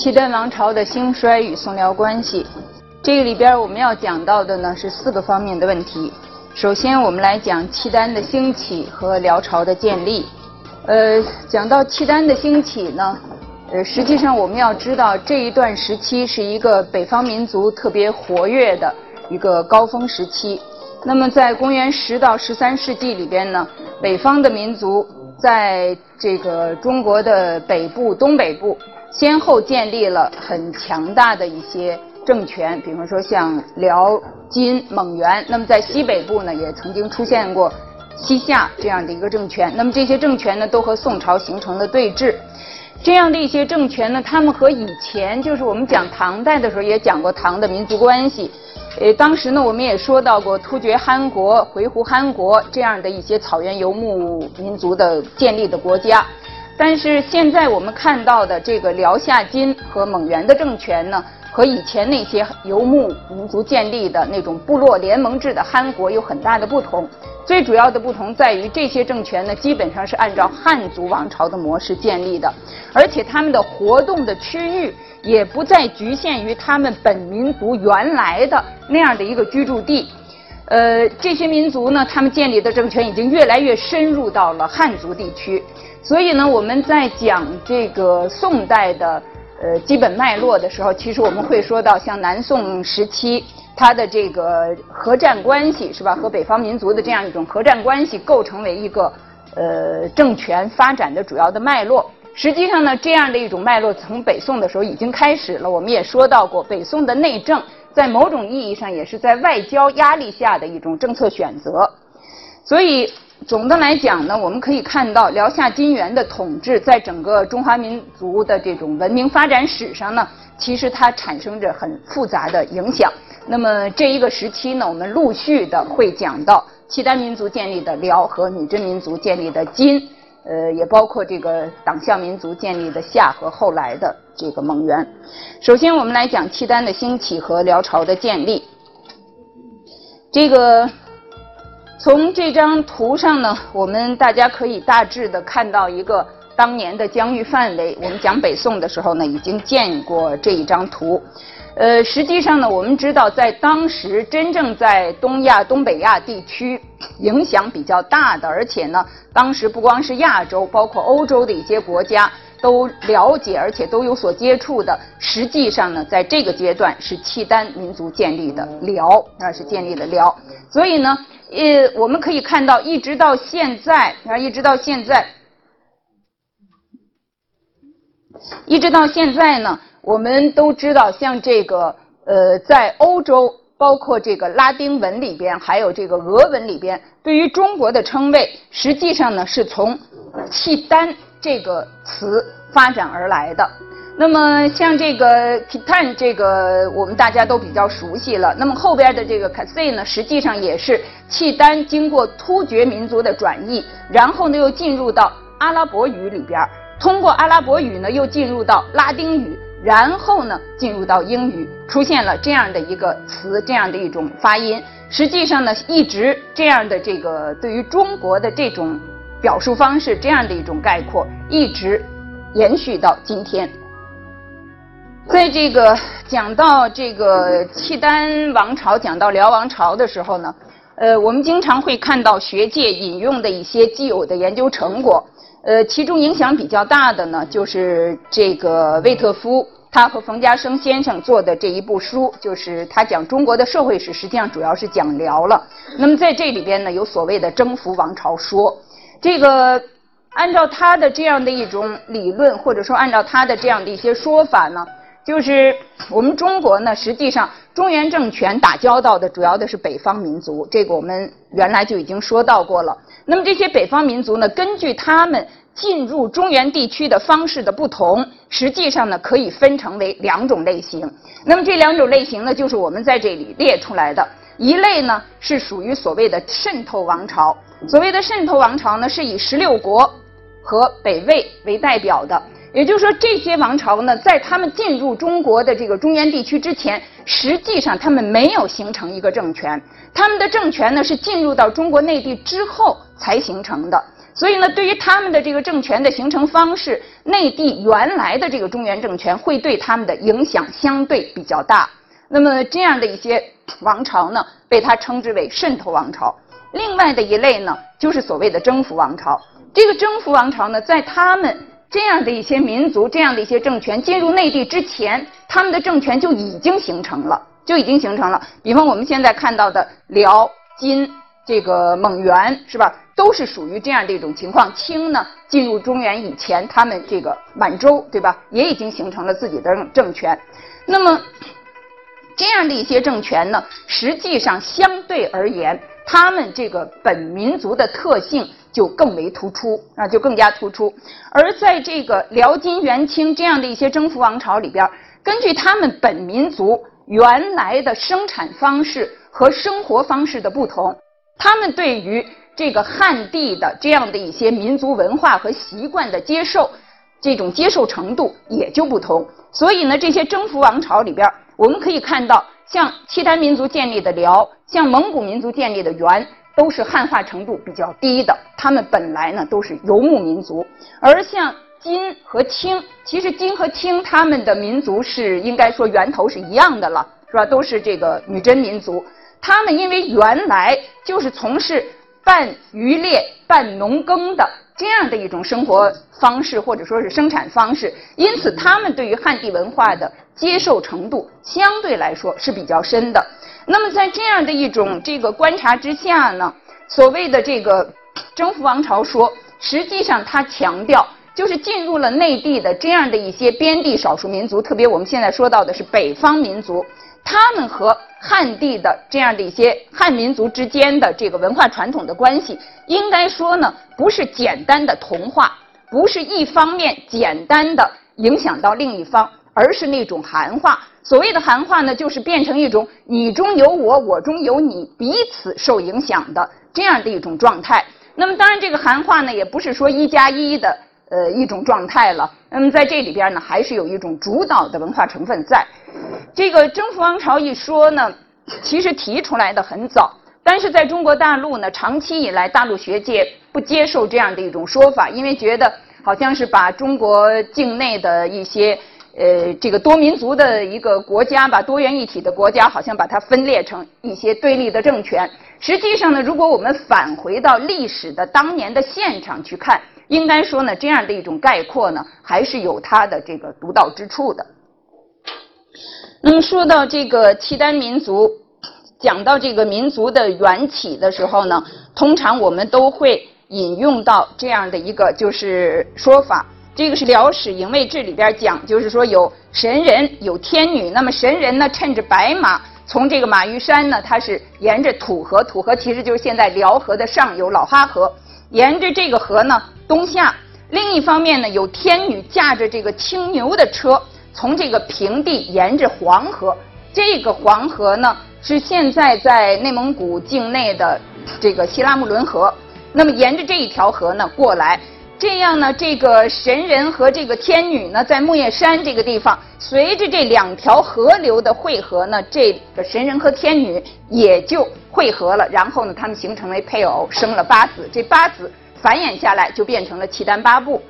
契丹王朝的兴衰与宋辽关系，这个里边我们要讲到的呢是四个方面的问题。首先，我们来讲契丹的兴起和辽朝的建立。呃，讲到契丹的兴起呢，呃，实际上我们要知道这一段时期是一个北方民族特别活跃的一个高峰时期。那么，在公元十到十三世纪里边呢，北方的民族在这个中国的北部、东北部。先后建立了很强大的一些政权，比方说像辽、金、蒙、元。那么在西北部呢，也曾经出现过西夏这样的一个政权。那么这些政权呢，都和宋朝形成了对峙。这样的一些政权呢，他们和以前就是我们讲唐代的时候也讲过唐的民族关系。呃，当时呢，我们也说到过突厥汗国、回鹘汗国这样的一些草原游牧民族的建立的国家。但是现在我们看到的这个辽夏金和蒙元的政权呢，和以前那些游牧民族建立的那种部落联盟制的汗国有很大的不同。最主要的不同在于，这些政权呢基本上是按照汉族王朝的模式建立的，而且他们的活动的区域也不再局限于他们本民族原来的那样的一个居住地。呃，这些民族呢，他们建立的政权已经越来越深入到了汉族地区。所以呢，我们在讲这个宋代的呃基本脉络的时候，其实我们会说到像南宋时期它的这个核战关系是吧？和北方民族的这样一种核战关系，构成为一个呃政权发展的主要的脉络。实际上呢，这样的一种脉络从北宋的时候已经开始了。我们也说到过，北宋的内政在某种意义上也是在外交压力下的一种政策选择。所以。总的来讲呢，我们可以看到辽夏金元的统治，在整个中华民族的这种文明发展史上呢，其实它产生着很复杂的影响。那么这一个时期呢，我们陆续的会讲到契丹民族建立的辽和女真民族建立的金，呃，也包括这个党项民族建立的夏和后来的这个蒙元。首先，我们来讲契丹的兴起和辽朝的建立。这个。从这张图上呢，我们大家可以大致的看到一个当年的疆域范围。我们讲北宋的时候呢，已经见过这一张图。呃，实际上呢，我们知道在当时真正在东亚、东北亚地区 影响比较大的，而且呢，当时不光是亚洲，包括欧洲的一些国家都了解，而且都有所接触的。实际上呢，在这个阶段是契丹民族建立的辽，那是建立的辽。所以呢。呃，我们可以看到，一直到现在啊，一直到现在，一直到现在呢，我们都知道，像这个呃，在欧洲，包括这个拉丁文里边，还有这个俄文里边，对于中国的称谓，实际上呢，是从契丹这个词发展而来的。那么像这个 Kitan 这个我们大家都比较熟悉了。那么后边的这个 Kasi 呢，实际上也是契丹经过突厥民族的转译，然后呢又进入到阿拉伯语里边，通过阿拉伯语呢又进入到拉丁语，然后呢进入到英语，出现了这样的一个词，这样的一种发音。实际上呢，一直这样的这个对于中国的这种表述方式，这样的一种概括，一直延续到今天。在这个讲到这个契丹王朝、讲到辽王朝的时候呢，呃，我们经常会看到学界引用的一些既有的研究成果，呃，其中影响比较大的呢，就是这个魏特夫他和冯家升先生做的这一部书，就是他讲中国的社会史，实际上主要是讲辽了。那么在这里边呢，有所谓的征服王朝说，这个按照他的这样的一种理论，或者说按照他的这样的一些说法呢。就是我们中国呢，实际上中原政权打交道的主要的是北方民族，这个我们原来就已经说到过了。那么这些北方民族呢，根据他们进入中原地区的方式的不同，实际上呢可以分成为两种类型。那么这两种类型呢，就是我们在这里列出来的。一类呢是属于所谓的渗透王朝，所谓的渗透王朝呢，是以十六国和北魏为代表的。也就是说，这些王朝呢，在他们进入中国的这个中原地区之前，实际上他们没有形成一个政权。他们的政权呢，是进入到中国内地之后才形成的。所以呢，对于他们的这个政权的形成方式，内地原来的这个中原政权会对他们的影响相对比较大。那么这样的一些王朝呢，被他称之为渗透王朝。另外的一类呢，就是所谓的征服王朝。这个征服王朝呢，在他们这样的一些民族、这样的一些政权进入内地之前，他们的政权就已经形成了，就已经形成了。比方我们现在看到的辽、金、这个蒙元，是吧？都是属于这样的一种情况。清呢，进入中原以前，他们这个满洲，对吧？也已经形成了自己的政权。那么。这样的一些政权呢，实际上相对而言，他们这个本民族的特性就更为突出啊，就更加突出。而在这个辽、金、元、清这样的一些征服王朝里边，根据他们本民族原来的生产方式和生活方式的不同，他们对于这个汉地的这样的一些民族文化和习惯的接受，这种接受程度也就不同。所以呢，这些征服王朝里边。我们可以看到，像契丹民族建立的辽，像蒙古民族建立的元，都是汉化程度比较低的。他们本来呢都是游牧民族，而像金和清，其实金和清他们的民族是应该说源头是一样的了，是吧？都是这个女真民族。他们因为原来就是从事半渔猎半农耕的。这样的一种生活方式或者说是生产方式，因此他们对于汉地文化的接受程度相对来说是比较深的。那么在这样的一种这个观察之下呢，所谓的这个征服王朝说，实际上他强调就是进入了内地的这样的一些边地少数民族，特别我们现在说到的是北方民族。他们和汉地的这样的一些汉民族之间的这个文化传统的关系，应该说呢，不是简单的同化，不是一方面简单的影响到另一方，而是那种含化。所谓的含化呢，就是变成一种你中有我，我中有你，彼此受影响的这样的一种状态。那么，当然这个含化呢，也不是说一加一的呃一种状态了。那么在这里边呢，还是有一种主导的文化成分在。这个征服王朝一说呢，其实提出来的很早，但是在中国大陆呢，长期以来大陆学界不接受这样的一种说法，因为觉得好像是把中国境内的一些呃这个多民族的一个国家吧，多元一体的国家，好像把它分裂成一些对立的政权。实际上呢，如果我们返回到历史的当年的现场去看，应该说呢，这样的一种概括呢，还是有它的这个独到之处的。那么说到这个契丹民族，讲到这个民族的缘起的时候呢，通常我们都会引用到这样的一个就是说法。这个是《辽史营卫志》里边讲，就是说有神人有天女。那么神人呢，趁着白马从这个马玉山呢，它是沿着土河，土河其实就是现在辽河的上游老哈河，沿着这个河呢东下。另一方面呢，有天女驾着这个青牛的车。从这个平地沿着黄河，这个黄河呢是现在在内蒙古境内的这个西拉木伦河。那么沿着这一条河呢过来，这样呢这个神人和这个天女呢在木叶山这个地方，随着这两条河流的汇合呢，这个神人和天女也就汇合了，然后呢他们形成为配偶，生了八子，这八子繁衍下来就变成了契丹八部。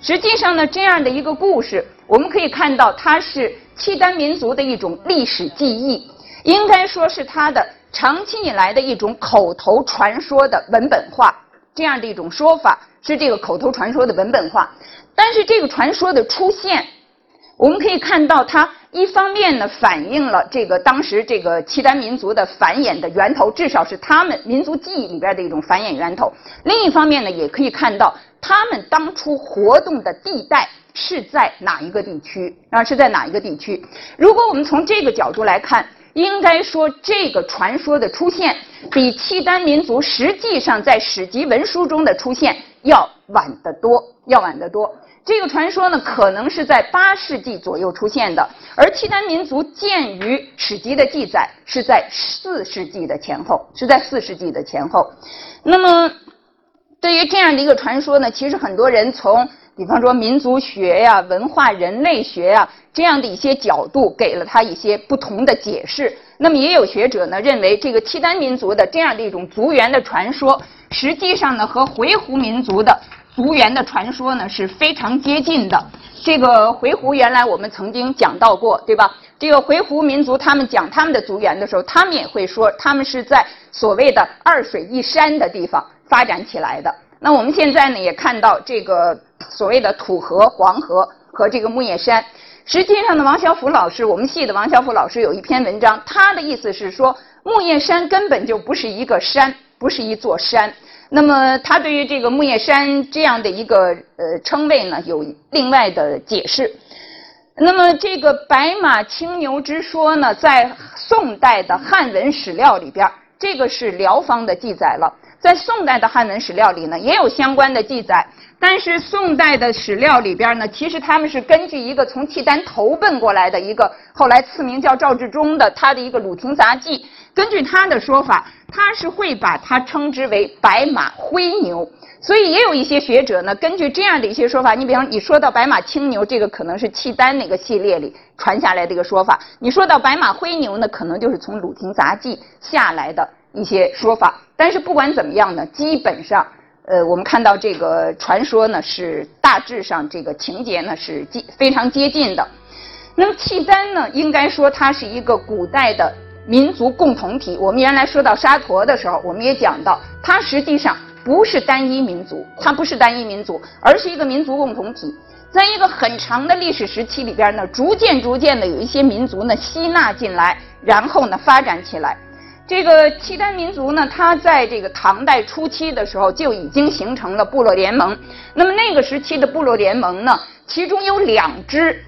实际上呢，这样的一个故事，我们可以看到，它是契丹民族的一种历史记忆，应该说是它的长期以来的一种口头传说的文本化。这样的一种说法是这个口头传说的文本化。但是这个传说的出现，我们可以看到，它一方面呢反映了这个当时这个契丹民族的繁衍的源头，至少是他们民族记忆里边的一种繁衍源头；另一方面呢，也可以看到。他们当初活动的地带是在哪一个地区啊？是在哪一个地区？如果我们从这个角度来看，应该说这个传说的出现比契丹民族实际上在史籍文书中的出现要晚得多，要晚得多。这个传说呢，可能是在八世纪左右出现的，而契丹民族鉴于史籍的记载是在四世纪的前后，是在四世纪的前后。那么。对于这样的一个传说呢，其实很多人从比方说民族学呀、文化人类学呀这样的一些角度，给了他一些不同的解释。那么也有学者呢认为，这个契丹民族的这样的一种族源的传说，实际上呢和回鹘民族的族源的传说呢是非常接近的。这个回鹘原来我们曾经讲到过，对吧？这个回鹘民族他们讲他们的族源的时候，他们也会说他们是在所谓的二水一山的地方发展起来的。那我们现在呢也看到这个所谓的土河、黄河和这个木叶山。实际上呢，王小福老师，我们系的王小福老师有一篇文章，他的意思是说，木叶山根本就不是一个山，不是一座山。那么他对于这个木叶山这样的一个呃称谓呢，有另外的解释。那么这个白马青牛之说呢，在宋代的汉文史料里边，这个是辽方的记载了。在宋代的汉文史料里呢，也有相关的记载。但是宋代的史料里边呢，其实他们是根据一个从契丹投奔过来的一个后来赐名叫赵志忠的他的一个《鲁廷杂记》，根据他的说法，他是会把它称之为白马灰牛。所以也有一些学者呢，根据这样的一些说法，你比方你说到白马青牛，这个可能是契丹那个系列里传下来的一个说法；你说到白马灰牛呢，可能就是从《鲁廷杂记》下来的一些说法。但是不管怎么样呢，基本上。呃，我们看到这个传说呢，是大致上这个情节呢是接非常接近的。那么契丹呢，应该说它是一个古代的民族共同体。我们原来说到沙陀的时候，我们也讲到，它实际上不是单一民族，它不是单一民族，而是一个民族共同体。在一个很长的历史时期里边呢，逐渐逐渐的有一些民族呢吸纳进来，然后呢发展起来。这个契丹民族呢，它在这个唐代初期的时候就已经形成了部落联盟。那么那个时期的部落联盟呢，其中有两支，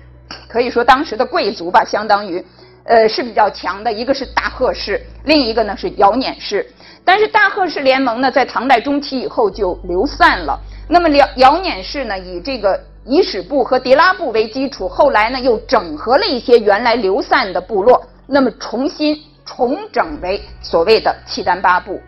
可以说当时的贵族吧，相当于，呃是比较强的，一个是大贺氏，另一个呢是姚辇氏。但是大贺氏联盟呢，在唐代中期以后就流散了。那么姚姚辇氏呢，以这个伊始部和迭拉部为基础，后来呢又整合了一些原来流散的部落，那么重新。重整为所谓的契丹八部，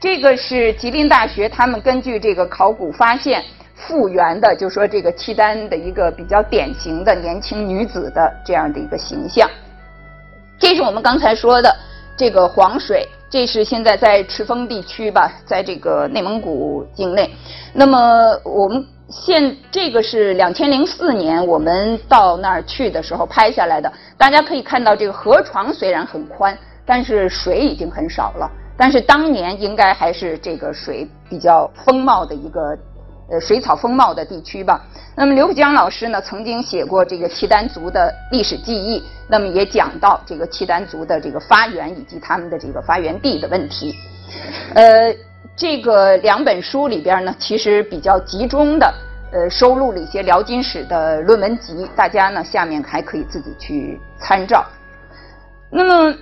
这个是吉林大学他们根据这个考古发现复原的，就说这个契丹的一个比较典型的年轻女子的这样的一个形象。这是我们刚才说的这个黄水，这是现在在赤峰地区吧，在这个内蒙古境内。那么我们。现这个是两千零四年我们到那儿去的时候拍下来的，大家可以看到这个河床虽然很宽，但是水已经很少了。但是当年应该还是这个水比较丰茂的一个呃水草丰茂的地区吧。那么刘浦江老师呢曾经写过这个契丹族的历史记忆，那么也讲到这个契丹族的这个发源以及他们的这个发源地的问题，呃。这个两本书里边呢，其实比较集中的，呃，收录了一些辽金史的论文集，大家呢下面还可以自己去参照。那么，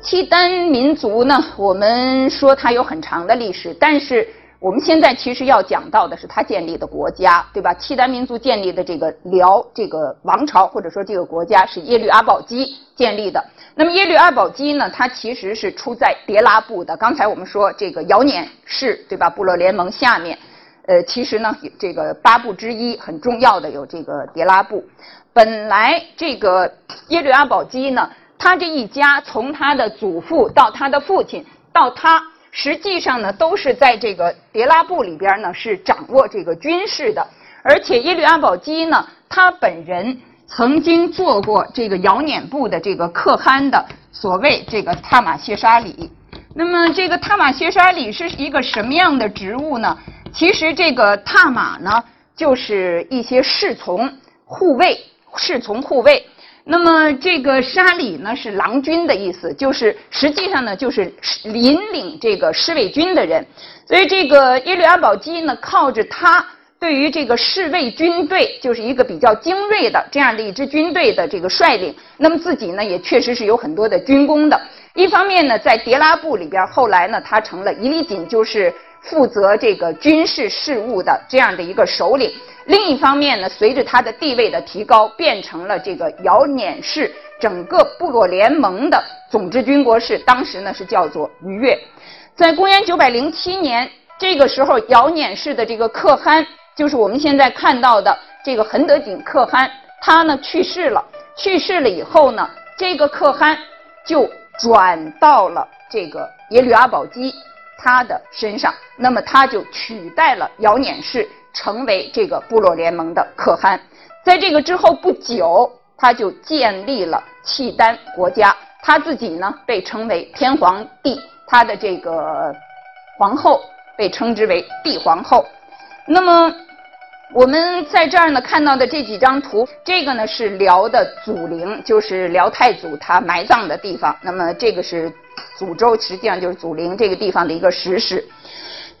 契丹民族呢，我们说它有很长的历史，但是。我们现在其实要讲到的是他建立的国家，对吧？契丹民族建立的这个辽这个王朝，或者说这个国家是耶律阿保机建立的。那么耶律阿保机呢，他其实是出在迭拉部的。刚才我们说这个姚辇氏，对吧？部落联盟下面，呃，其实呢，这个八部之一很重要的有这个迭拉部。本来这个耶律阿保机呢，他这一家从他的祖父到他的父亲到他。实际上呢，都是在这个迭拉部里边呢，是掌握这个军事的。而且耶律阿保机呢，他本人曾经做过这个姚辇部的这个可汗的所谓这个踏马谢沙里。那么这个踏马谢沙里是一个什么样的职务呢？其实这个踏马呢，就是一些侍从护卫，侍从护卫。那么这个沙里呢是郎君的意思，就是实际上呢就是引领这个侍卫军的人，所以这个耶律阿保机呢靠着他对于这个侍卫军队就是一个比较精锐的这样的一支军队的这个率领，那么自己呢也确实是有很多的军功的。一方面呢在迭拉部里边，后来呢他成了伊犁锦，就是负责这个军事事务的这样的一个首领。另一方面呢，随着他的地位的提高，变成了这个姚辇氏整个部落联盟的总之军国事。当时呢是叫做于越。在公元九百零七年，这个时候姚辇氏的这个可汗，就是我们现在看到的这个恒德景可汗，他呢去世了。去世了以后呢，这个可汗就转到了这个耶律阿保机他的身上，那么他就取代了姚辇氏，成为这个部落联盟的可汗。在这个之后不久，他就建立了契丹国家，他自己呢被称为天皇帝，他的这个皇后被称之为帝皇后。那么。我们在这儿呢看到的这几张图，这个呢是辽的祖陵，就是辽太祖他埋葬的地方。那么这个是祖州，实际上就是祖陵这个地方的一个石室。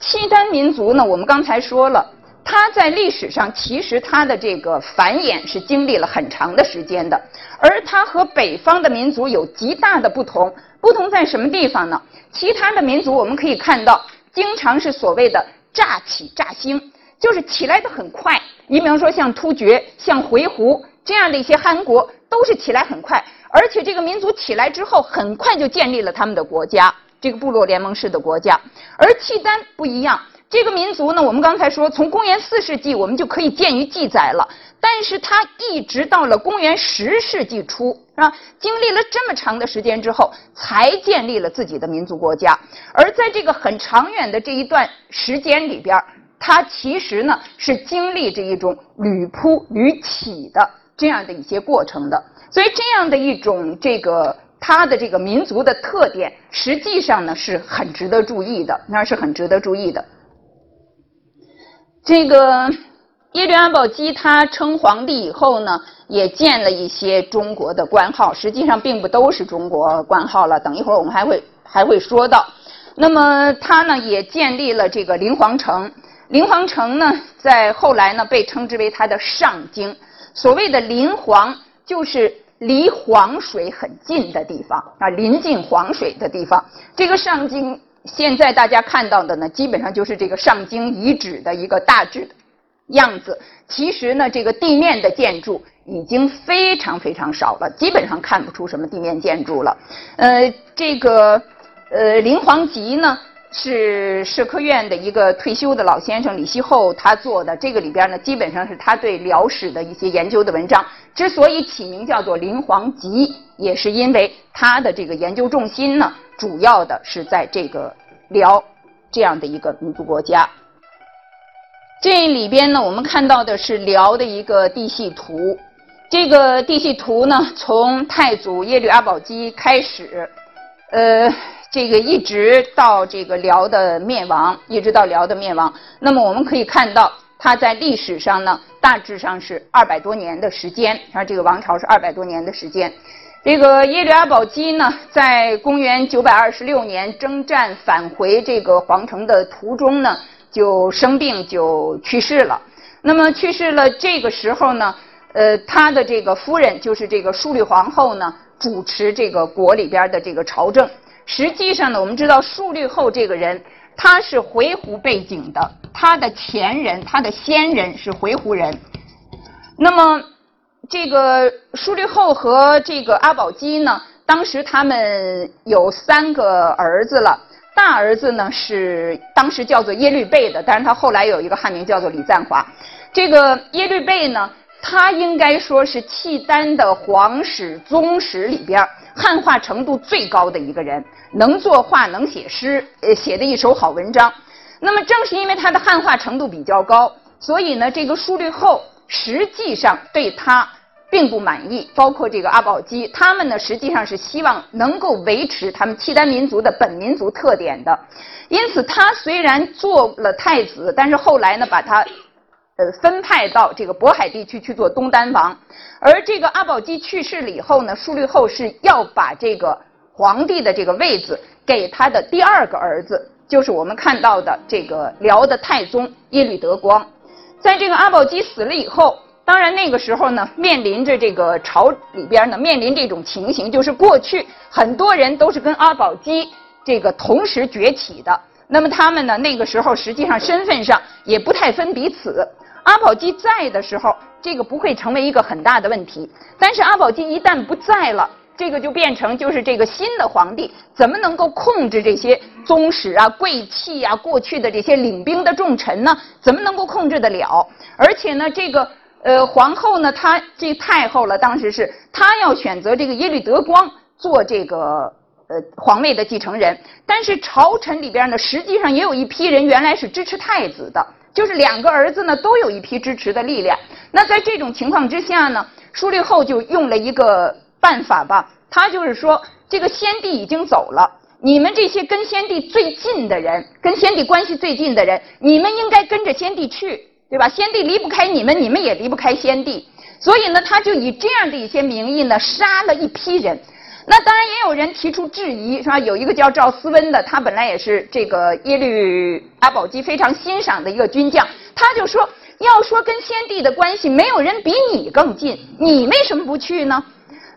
契丹民族呢，我们刚才说了，它在历史上其实它的这个繁衍是经历了很长的时间的，而它和北方的民族有极大的不同。不同在什么地方呢？其他的民族我们可以看到，经常是所谓的乍起乍兴。就是起来的很快，你比方说像突厥、像回鹘这样的一些汗国，都是起来很快，而且这个民族起来之后，很快就建立了他们的国家，这个部落联盟式的国家。而契丹不一样，这个民族呢，我们刚才说，从公元四世纪我们就可以见于记载了，但是它一直到了公元十世纪初，是吧？经历了这么长的时间之后，才建立了自己的民族国家。而在这个很长远的这一段时间里边。它其实呢是经历这一种屡扑屡起的这样的一些过程的，所以这样的一种这个它的这个民族的特点，实际上呢是很值得注意的，那是很值得注意的。这个耶律阿保机他称皇帝以后呢，也建了一些中国的官号，实际上并不都是中国官号了。等一会儿我们还会还会说到。那么他呢也建立了这个临皇城。临皇城呢，在后来呢被称之为它的上京。所谓的临皇，就是离黄水很近的地方啊，临近黄水的地方。这个上京，现在大家看到的呢，基本上就是这个上京遗址的一个大致的样子。其实呢，这个地面的建筑已经非常非常少了，基本上看不出什么地面建筑了。呃，这个呃灵皇集呢。是社科院的一个退休的老先生李希厚他做的，这个里边呢，基本上是他对辽史的一些研究的文章。之所以起名叫做《灵皇集》，也是因为他的这个研究重心呢，主要的是在这个辽这样的一个民族国家。这里边呢，我们看到的是辽的一个地系图。这个地系图呢，从太祖耶律阿保机开始，呃。这个一直到这个辽的灭亡，一直到辽的灭亡。那么我们可以看到，它在历史上呢，大致上是二百多年的时间。啊，这个王朝是二百多年的时间。这个耶律阿保机呢，在公元九百二十六年征战返回这个皇城的途中呢，就生病就去世了。那么去世了，这个时候呢，呃，他的这个夫人就是这个淑律皇后呢，主持这个国里边的这个朝政。实际上呢，我们知道述律后这个人，他是回鹘背景的，他的前人，他的先人是回鹘人。那么，这个述律后和这个阿保机呢，当时他们有三个儿子了。大儿子呢是当时叫做耶律倍的，但是他后来有一个汉名叫做李赞华。这个耶律倍呢，他应该说是契丹的皇史宗史里边汉化程度最高的一个人。能作画，能写诗，呃，写的一手好文章。那么正是因为他的汉化程度比较高，所以呢，这个书律后实际上对他并不满意。包括这个阿保机，他们呢实际上是希望能够维持他们契丹民族的本民族特点的。因此，他虽然做了太子，但是后来呢，把他呃分派到这个渤海地区去做东丹王。而这个阿保机去世了以后呢，书律后是要把这个。皇帝的这个位子给他的第二个儿子，就是我们看到的这个辽的太宗耶律德光。在这个阿保机死了以后，当然那个时候呢，面临着这个朝里边呢，面临这种情形，就是过去很多人都是跟阿保机这个同时崛起的。那么他们呢，那个时候实际上身份上也不太分彼此。阿保机在的时候，这个不会成为一个很大的问题。但是阿保机一旦不在了，这个就变成就是这个新的皇帝怎么能够控制这些宗室啊、贵戚啊、过去的这些领兵的重臣呢？怎么能够控制得了？而且呢，这个呃皇后呢，她这太后了，当时是她要选择这个耶律德光做这个呃皇位的继承人，但是朝臣里边呢，实际上也有一批人原来是支持太子的，就是两个儿子呢都有一批支持的力量。那在这种情况之下呢，舒立后就用了一个。办法吧，他就是说，这个先帝已经走了，你们这些跟先帝最近的人，跟先帝关系最近的人，你们应该跟着先帝去，对吧？先帝离不开你们，你们也离不开先帝。所以呢，他就以这样的一些名义呢，杀了一批人。那当然也有人提出质疑，是吧？有一个叫赵思温的，他本来也是这个耶律阿保机非常欣赏的一个军将，他就说，要说跟先帝的关系，没有人比你更近，你为什么不去呢？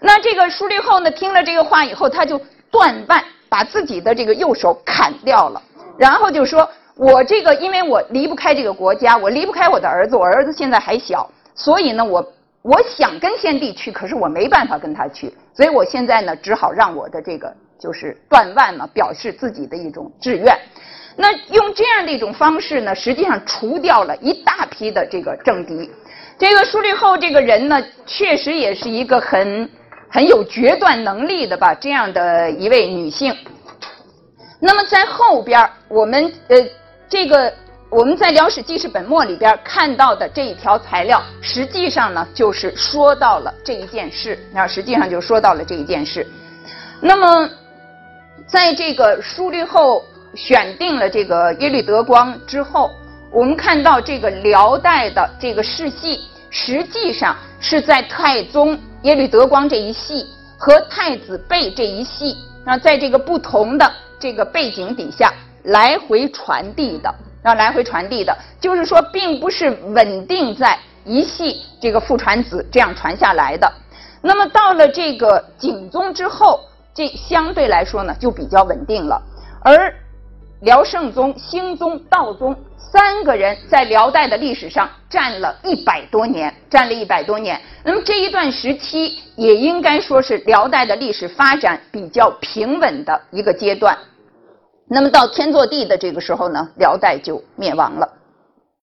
那这个舒立后呢，听了这个话以后，他就断腕，把自己的这个右手砍掉了，然后就说：“我这个，因为我离不开这个国家，我离不开我的儿子，我儿子现在还小，所以呢，我我想跟先帝去，可是我没办法跟他去，所以我现在呢，只好让我的这个就是断腕嘛，表示自己的一种志愿。那用这样的一种方式呢，实际上除掉了一大批的这个政敌。这个舒立后这个人呢，确实也是一个很。”很有决断能力的吧，这样的一位女性。那么在后边我们呃这个我们在《辽史记事本末》里边看到的这一条材料，实际上呢就是说到了这一件事，那实际上就说到了这一件事。那么在这个书律后选定了这个耶律德光之后，我们看到这个辽代的这个世系，实际上是在太宗。耶律德光这一系和太子贝这一系那，在这个不同的这个背景底下来回传递的，啊，来回传递的，就是说，并不是稳定在一系这个父传子这样传下来的。那么到了这个景宗之后，这相对来说呢，就比较稳定了。而辽圣宗、兴宗、道宗。三个人在辽代的历史上占了一百多年，占了一百多年。那么这一段时期也应该说是辽代的历史发展比较平稳的一个阶段。那么到天祚帝的这个时候呢，辽代就灭亡了。